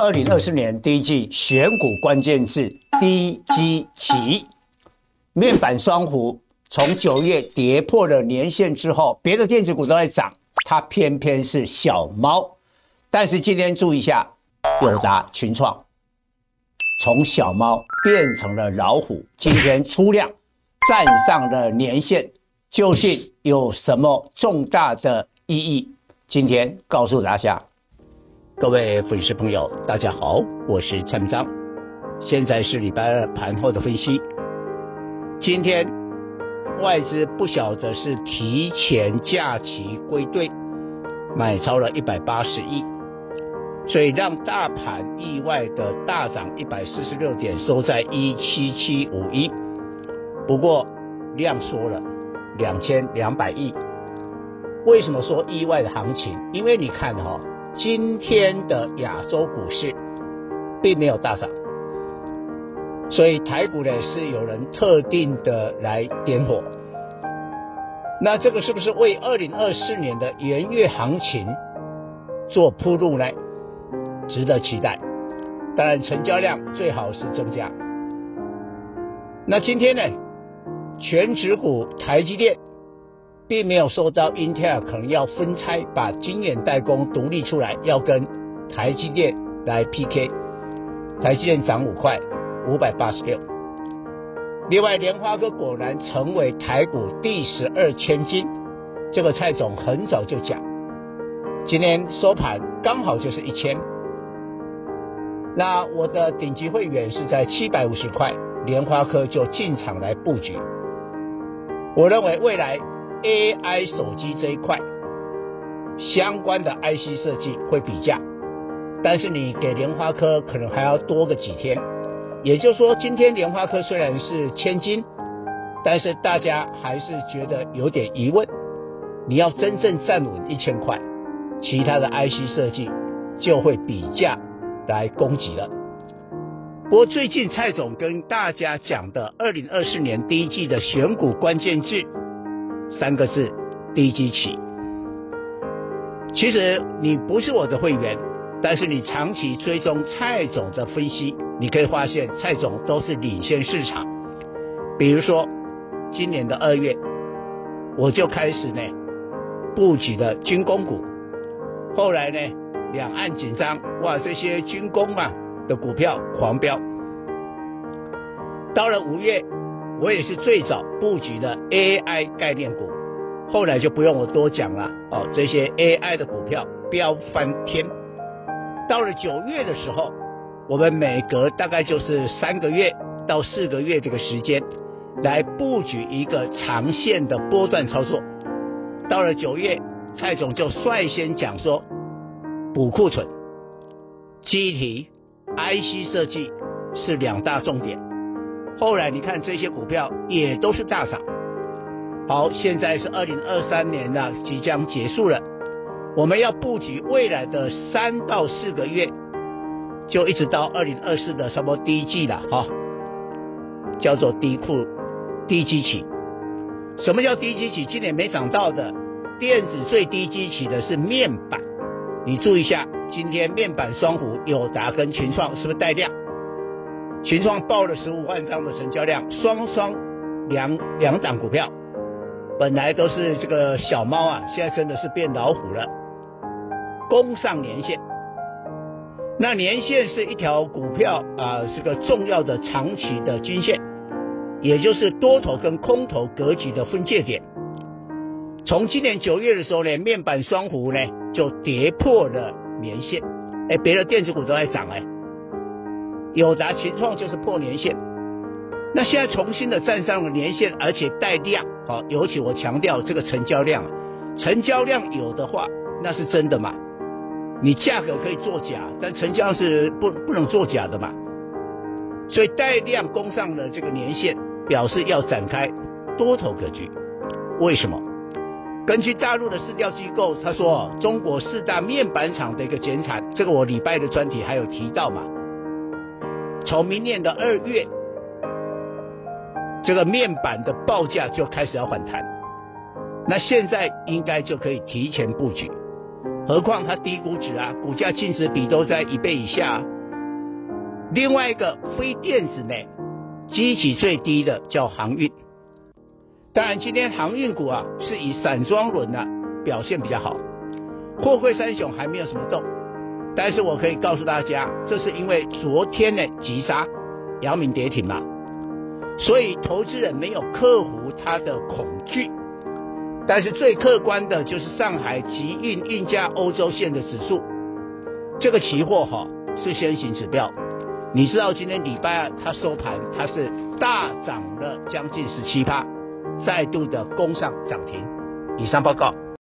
二零二四年第一季选股关键字低基期，面板双虎从九月跌破了年线之后，别的电子股都在涨，它偏偏是小猫。但是今天注意一下，友达、群创从小猫变成了老虎，今天出量站上了年线，究竟有什么重大的意义？今天告诉大家。各位粉丝朋友，大家好，我是蔡明彰，现在是礼拜二盘后的分析。今天外资不晓得是提前假期归队，买超了一百八十亿。所以让大盘意外的大涨一百四十六点，收在一七七五一。不过量缩了两千两百亿。为什么说意外的行情？因为你看哈、今天的亚洲股市并没有大涨，所以台股呢是有人特定的来点火。那这个是不是为二零二四年的元月行情做铺路呢？值得期待，当然成交量最好是增加。那今天呢，全指股台积电并没有说到英特尔可能要分拆，把晶圆代工独立出来，要跟台积电来 PK。台积电涨五块，五百八十六。另外，莲花科果然成为台股第十二千金，这个蔡总很早就讲，今天收盘刚好就是一千。那我的顶级会员是在七百五十块，莲花科就进场来布局。我认为未来 AI 手机这一块相关的 IC 设计会比价，但是你给联发科可能还要多个几天。也就是说，今天联发科虽然是千金，但是大家还是觉得有点疑问。你要真正站稳一千块，其他的 IC 设计就会比价。来攻击了。不过最近蔡总跟大家讲的二零二四年第一季的选股关键字三个字：低基期。其实你不是我的会员，但是你长期追踪蔡总的分析，你可以发现蔡总都是领先市场。比如说今年的二月，我就开始呢布局了军工股，后来呢。两岸紧张，哇，这些军工啊的股票狂飙。到了五月，我也是最早布局的 AI 概念股，后来就不用我多讲了哦，这些 AI 的股票飙翻天。到了九月的时候，我们每隔大概就是三个月到四个月这个时间，来布局一个长线的波段操作。到了九月，蔡总就率先讲说。补库存、机体、IC 设计是两大重点。后来你看这些股票也都是大涨。好，现在是二零二三年了，即将结束了，我们要布局未来的三到四个月，就一直到二零二四的什么低季了哈，叫做低库低基期。什么叫低基期？今年没涨到的电子最低基期的是面板。你注意一下，今天面板双虎友达跟群创是不是带量？群创报了十五万张的成交量，双双两两档股票，本来都是这个小猫啊，现在真的是变老虎了，攻上年线。那年线是一条股票啊，是个重要的长期的均线，也就是多头跟空头格局的分界点。从今年九月的时候呢，面板双虎呢就跌破了年线，哎，别的电子股都在涨哎，友达、群创就是破年线，那现在重新的站上了年线，而且带量，好，尤其我强调这个成交量，成交量有的话，那是真的嘛？你价格可以作假，但成交量是不不能作假的嘛？所以带量攻上了这个年线，表示要展开多头格局，为什么？根据大陆的市调机构，他说中国四大面板厂的一个减产，这个我礼拜的专题还有提到嘛。从明年的二月，这个面板的报价就开始要反弹，那现在应该就可以提前布局。何况它低估值啊，股价净值比都在一倍以下。另外一个非电子类，基期最低的叫航运。当然，今天航运股啊是以散装轮啊表现比较好，货柜三雄还没有什么动。但是我可以告诉大家，这是因为昨天的急杀，姚明跌停了，所以投资人没有克服他的恐惧。但是最客观的就是上海集运运价欧洲线的指数，这个期货哈是先行指标。你知道今天礼拜二它收盘它是大涨了将近十七趴，再度的攻上涨停。以上报告。